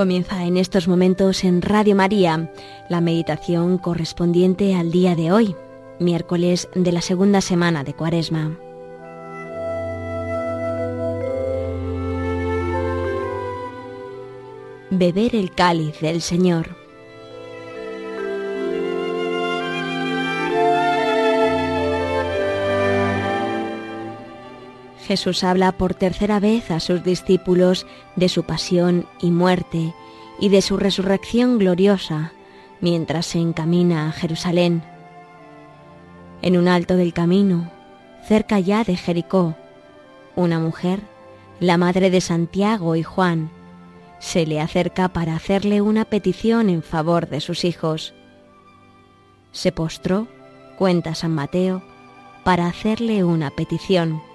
Comienza en estos momentos en Radio María la meditación correspondiente al día de hoy, miércoles de la segunda semana de Cuaresma. Beber el cáliz del Señor. Jesús habla por tercera vez a sus discípulos de su pasión y muerte y de su resurrección gloriosa mientras se encamina a Jerusalén. En un alto del camino, cerca ya de Jericó, una mujer, la madre de Santiago y Juan, se le acerca para hacerle una petición en favor de sus hijos. Se postró, cuenta San Mateo, para hacerle una petición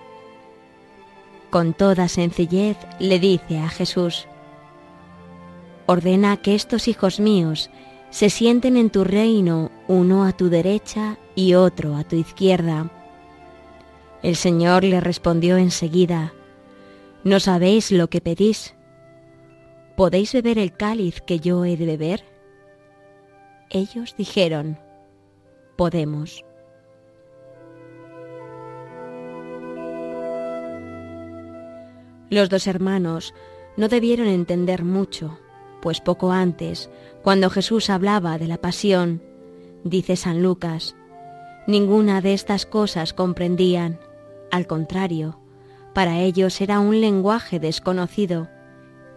con toda sencillez le dice a Jesús, Ordena que estos hijos míos se sienten en tu reino uno a tu derecha y otro a tu izquierda. El Señor le respondió enseguida, ¿No sabéis lo que pedís? ¿Podéis beber el cáliz que yo he de beber? Ellos dijeron, Podemos. Los dos hermanos no debieron entender mucho, pues poco antes, cuando Jesús hablaba de la pasión, dice San Lucas, ninguna de estas cosas comprendían, al contrario, para ellos era un lenguaje desconocido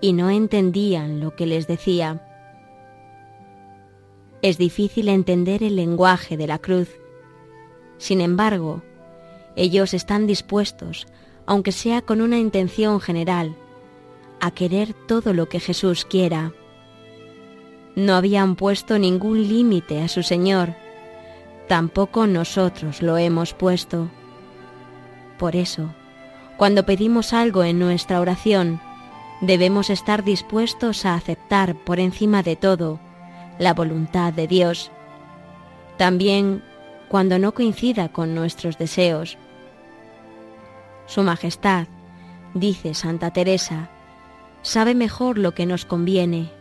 y no entendían lo que les decía. Es difícil entender el lenguaje de la cruz. Sin embargo, ellos están dispuestos aunque sea con una intención general, a querer todo lo que Jesús quiera. No habían puesto ningún límite a su Señor, tampoco nosotros lo hemos puesto. Por eso, cuando pedimos algo en nuestra oración, debemos estar dispuestos a aceptar por encima de todo la voluntad de Dios, también cuando no coincida con nuestros deseos su Majestad, dice Santa Teresa, sabe mejor lo que nos conviene.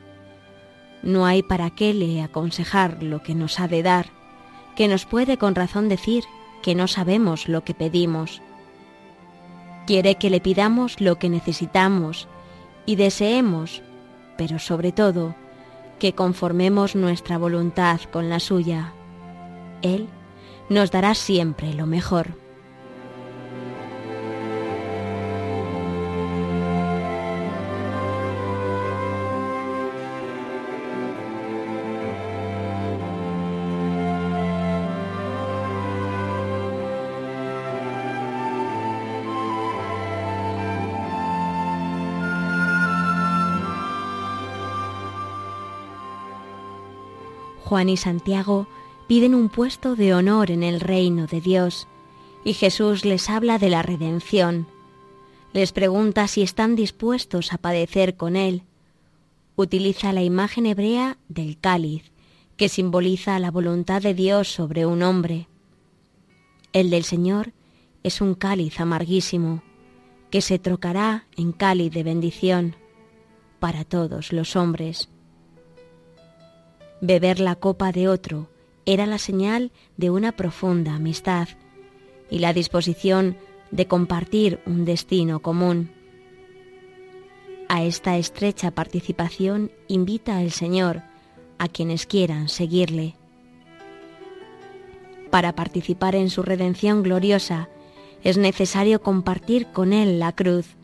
No hay para qué le aconsejar lo que nos ha de dar, que nos puede con razón decir que no sabemos lo que pedimos. Quiere que le pidamos lo que necesitamos y deseemos, pero sobre todo, que conformemos nuestra voluntad con la suya. Él nos dará siempre lo mejor. Juan y Santiago piden un puesto de honor en el reino de Dios y Jesús les habla de la redención. Les pregunta si están dispuestos a padecer con Él. Utiliza la imagen hebrea del cáliz, que simboliza la voluntad de Dios sobre un hombre. El del Señor es un cáliz amarguísimo, que se trocará en cáliz de bendición para todos los hombres. Beber la copa de otro era la señal de una profunda amistad y la disposición de compartir un destino común. A esta estrecha participación invita el Señor a quienes quieran seguirle. Para participar en su redención gloriosa es necesario compartir con Él la cruz.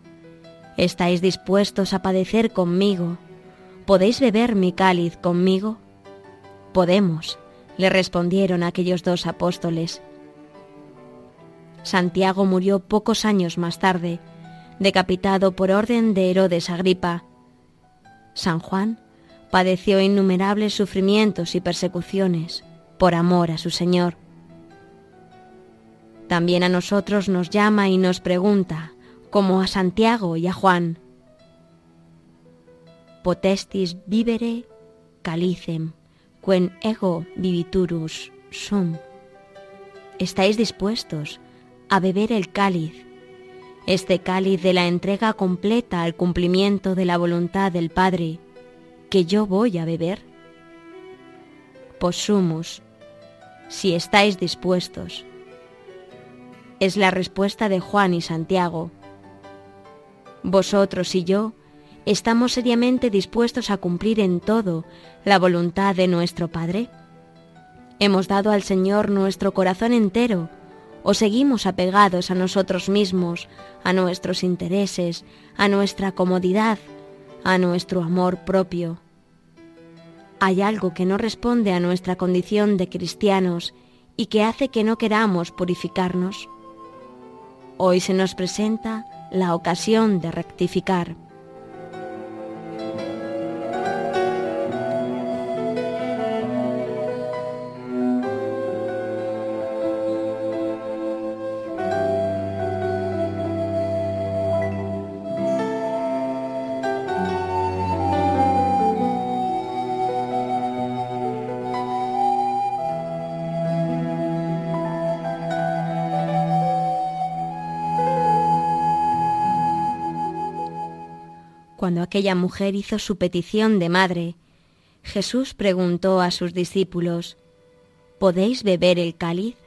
¿Estáis dispuestos a padecer conmigo? ¿Podéis beber mi cáliz conmigo? Podemos, le respondieron aquellos dos apóstoles. Santiago murió pocos años más tarde, decapitado por orden de Herodes Agripa. San Juan padeció innumerables sufrimientos y persecuciones por amor a su Señor. También a nosotros nos llama y nos pregunta, como a Santiago y a Juan, potestis vivere calicem quen ego viviturus sum. ¿Estáis dispuestos a beber el cáliz, este cáliz de la entrega completa al cumplimiento de la voluntad del Padre, que yo voy a beber? Posumus, si estáis dispuestos. Es la respuesta de Juan y Santiago. Vosotros y yo estamos seriamente dispuestos a cumplir en todo la voluntad de nuestro Padre. Hemos dado al Señor nuestro corazón entero o seguimos apegados a nosotros mismos, a nuestros intereses, a nuestra comodidad, a nuestro amor propio. Hay algo que no responde a nuestra condición de cristianos y que hace que no queramos purificarnos. Hoy se nos presenta la ocasión de rectificar. Cuando aquella mujer hizo su petición de madre, Jesús preguntó a sus discípulos, ¿Podéis beber el cáliz?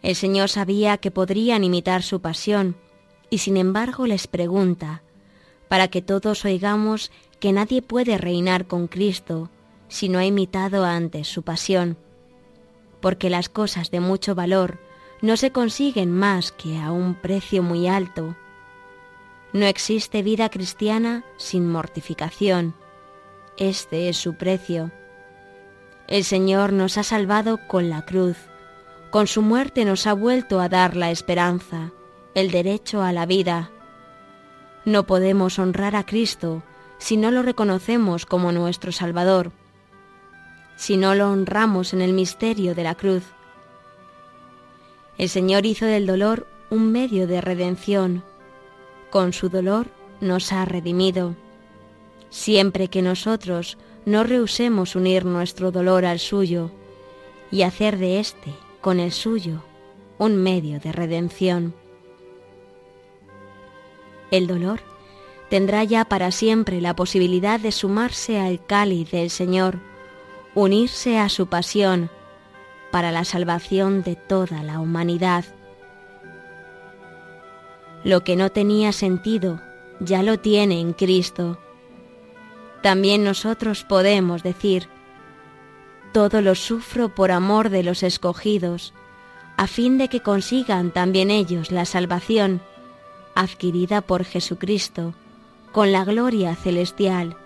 El Señor sabía que podrían imitar su pasión, y sin embargo les pregunta, para que todos oigamos que nadie puede reinar con Cristo si no ha imitado antes su pasión, porque las cosas de mucho valor no se consiguen más que a un precio muy alto, no existe vida cristiana sin mortificación. Este es su precio. El Señor nos ha salvado con la cruz. Con su muerte nos ha vuelto a dar la esperanza, el derecho a la vida. No podemos honrar a Cristo si no lo reconocemos como nuestro Salvador, si no lo honramos en el misterio de la cruz. El Señor hizo del dolor un medio de redención, con su dolor nos ha redimido. Siempre que nosotros no rehusemos unir nuestro dolor al suyo y hacer de éste, con el suyo, un medio de redención. El dolor tendrá ya para siempre la posibilidad de sumarse al cáliz del Señor, unirse a su pasión, para la salvación de toda la humanidad. Lo que no tenía sentido ya lo tiene en Cristo. También nosotros podemos decir, todo lo sufro por amor de los escogidos, a fin de que consigan también ellos la salvación adquirida por Jesucristo con la gloria celestial.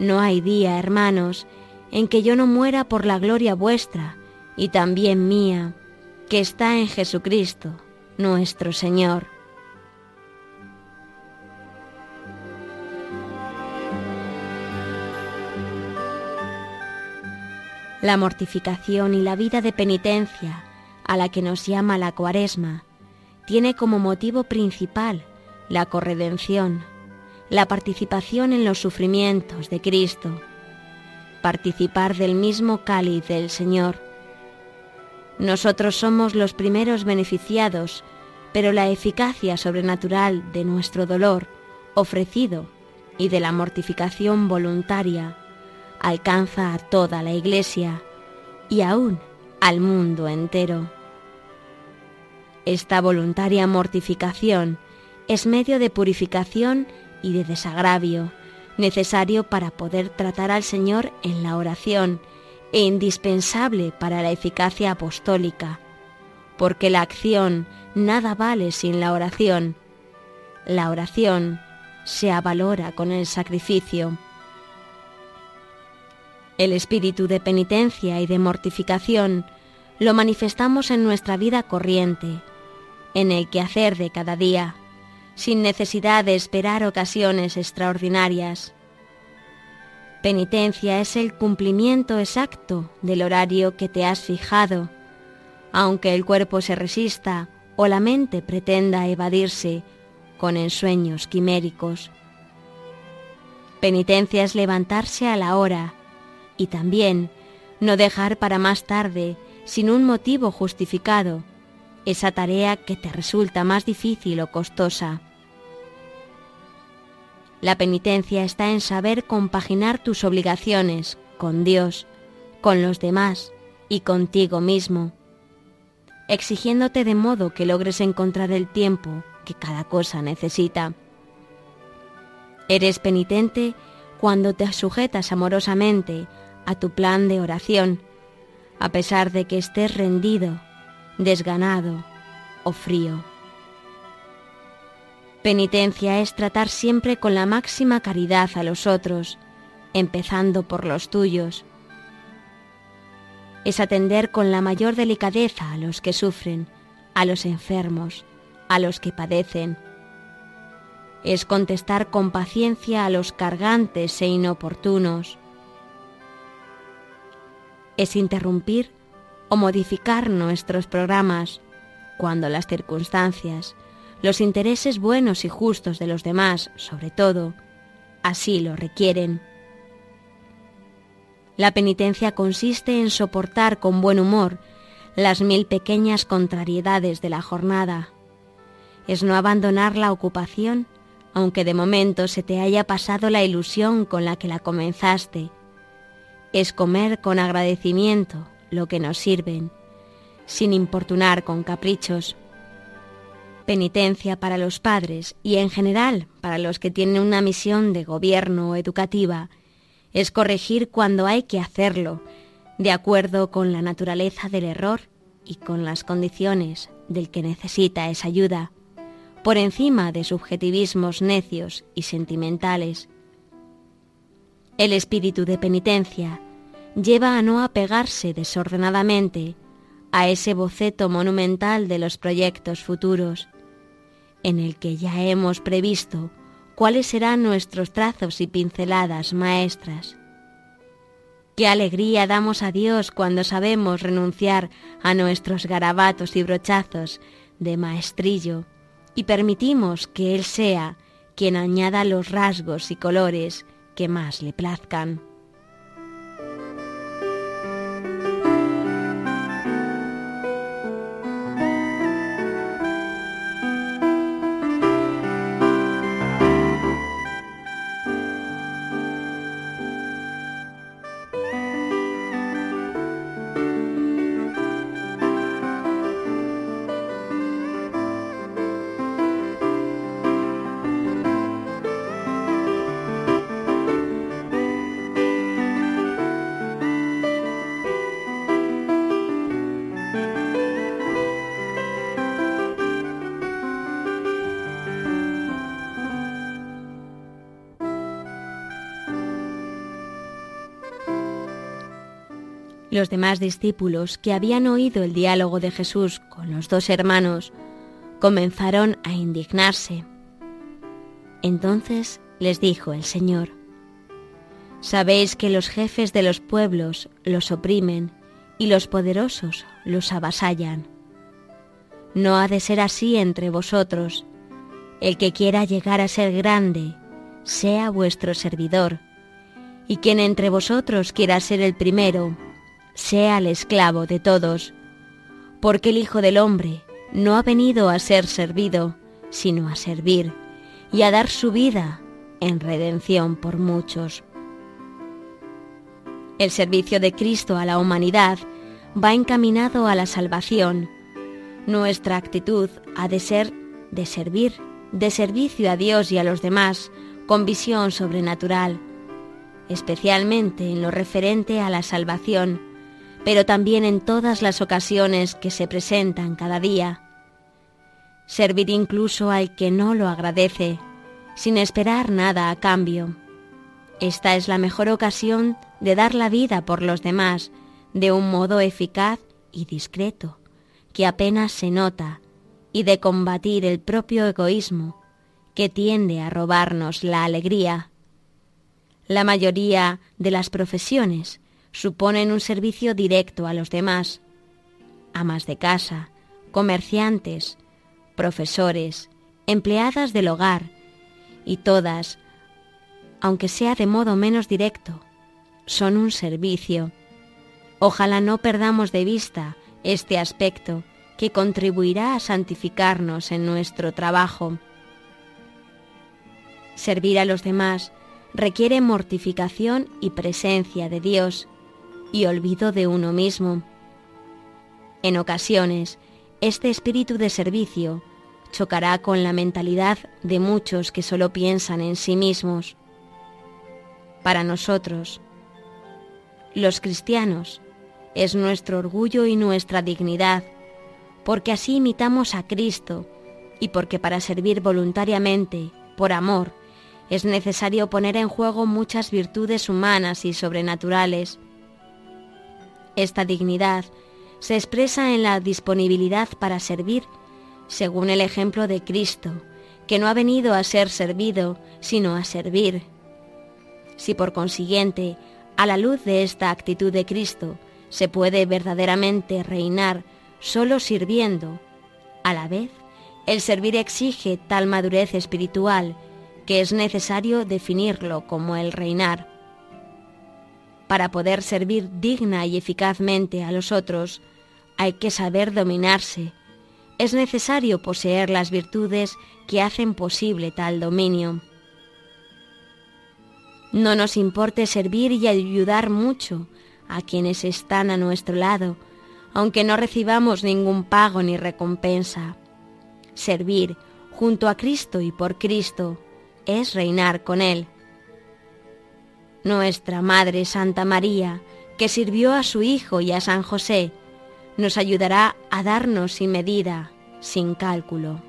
No hay día, hermanos, en que yo no muera por la gloria vuestra y también mía, que está en Jesucristo nuestro Señor. La mortificación y la vida de penitencia a la que nos llama la cuaresma tiene como motivo principal la corredención, la participación en los sufrimientos de Cristo, participar del mismo cáliz del Señor, nosotros somos los primeros beneficiados, pero la eficacia sobrenatural de nuestro dolor ofrecido y de la mortificación voluntaria alcanza a toda la Iglesia y aún al mundo entero. Esta voluntaria mortificación es medio de purificación y de desagravio, necesario para poder tratar al Señor en la oración e indispensable para la eficacia apostólica, porque la acción nada vale sin la oración. La oración se avalora con el sacrificio. El espíritu de penitencia y de mortificación lo manifestamos en nuestra vida corriente, en el quehacer de cada día, sin necesidad de esperar ocasiones extraordinarias. Penitencia es el cumplimiento exacto del horario que te has fijado, aunque el cuerpo se resista o la mente pretenda evadirse con ensueños quiméricos. Penitencia es levantarse a la hora y también no dejar para más tarde, sin un motivo justificado, esa tarea que te resulta más difícil o costosa. La penitencia está en saber compaginar tus obligaciones con Dios, con los demás y contigo mismo, exigiéndote de modo que logres encontrar el tiempo que cada cosa necesita. Eres penitente cuando te sujetas amorosamente a tu plan de oración, a pesar de que estés rendido, desganado o frío. Penitencia es tratar siempre con la máxima caridad a los otros, empezando por los tuyos. Es atender con la mayor delicadeza a los que sufren, a los enfermos, a los que padecen. Es contestar con paciencia a los cargantes e inoportunos. Es interrumpir o modificar nuestros programas cuando las circunstancias, los intereses buenos y justos de los demás, sobre todo, así lo requieren. La penitencia consiste en soportar con buen humor las mil pequeñas contrariedades de la jornada. Es no abandonar la ocupación, aunque de momento se te haya pasado la ilusión con la que la comenzaste. Es comer con agradecimiento lo que nos sirven, sin importunar con caprichos penitencia para los padres y en general para los que tienen una misión de gobierno o educativa es corregir cuando hay que hacerlo, de acuerdo con la naturaleza del error y con las condiciones del que necesita esa ayuda, por encima de subjetivismos necios y sentimentales. El espíritu de penitencia lleva a no apegarse desordenadamente a ese boceto monumental de los proyectos futuros, en el que ya hemos previsto cuáles serán nuestros trazos y pinceladas maestras. Qué alegría damos a Dios cuando sabemos renunciar a nuestros garabatos y brochazos de maestrillo y permitimos que Él sea quien añada los rasgos y colores que más le plazcan. Los demás discípulos que habían oído el diálogo de Jesús con los dos hermanos comenzaron a indignarse. Entonces les dijo el Señor, Sabéis que los jefes de los pueblos los oprimen y los poderosos los avasallan. No ha de ser así entre vosotros. El que quiera llegar a ser grande, sea vuestro servidor, y quien entre vosotros quiera ser el primero, sea el esclavo de todos, porque el Hijo del Hombre no ha venido a ser servido, sino a servir y a dar su vida en redención por muchos. El servicio de Cristo a la humanidad va encaminado a la salvación. Nuestra actitud ha de ser de servir, de servicio a Dios y a los demás, con visión sobrenatural, especialmente en lo referente a la salvación, pero también en todas las ocasiones que se presentan cada día. Servir incluso al que no lo agradece, sin esperar nada a cambio. Esta es la mejor ocasión de dar la vida por los demás de un modo eficaz y discreto, que apenas se nota, y de combatir el propio egoísmo que tiende a robarnos la alegría. La mayoría de las profesiones suponen un servicio directo a los demás, amas de casa, comerciantes, profesores, empleadas del hogar, y todas, aunque sea de modo menos directo, son un servicio. Ojalá no perdamos de vista este aspecto que contribuirá a santificarnos en nuestro trabajo. Servir a los demás requiere mortificación y presencia de Dios y olvido de uno mismo. En ocasiones, este espíritu de servicio chocará con la mentalidad de muchos que solo piensan en sí mismos. Para nosotros, los cristianos, es nuestro orgullo y nuestra dignidad, porque así imitamos a Cristo y porque para servir voluntariamente, por amor, es necesario poner en juego muchas virtudes humanas y sobrenaturales. Esta dignidad se expresa en la disponibilidad para servir según el ejemplo de Cristo, que no ha venido a ser servido, sino a servir. Si por consiguiente, a la luz de esta actitud de Cristo, se puede verdaderamente reinar solo sirviendo, a la vez, el servir exige tal madurez espiritual que es necesario definirlo como el reinar. Para poder servir digna y eficazmente a los otros, hay que saber dominarse, es necesario poseer las virtudes que hacen posible tal dominio. No nos importe servir y ayudar mucho a quienes están a nuestro lado, aunque no recibamos ningún pago ni recompensa. Servir junto a Cristo y por Cristo es reinar con Él. Nuestra Madre Santa María, que sirvió a su Hijo y a San José, nos ayudará a darnos sin medida, sin cálculo.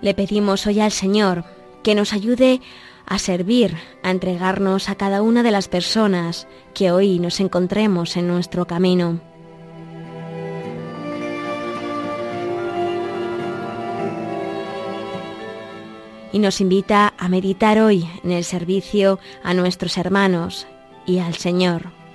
Le pedimos hoy al Señor que nos ayude a servir, a entregarnos a cada una de las personas que hoy nos encontremos en nuestro camino. Y nos invita a meditar hoy en el servicio a nuestros hermanos y al Señor.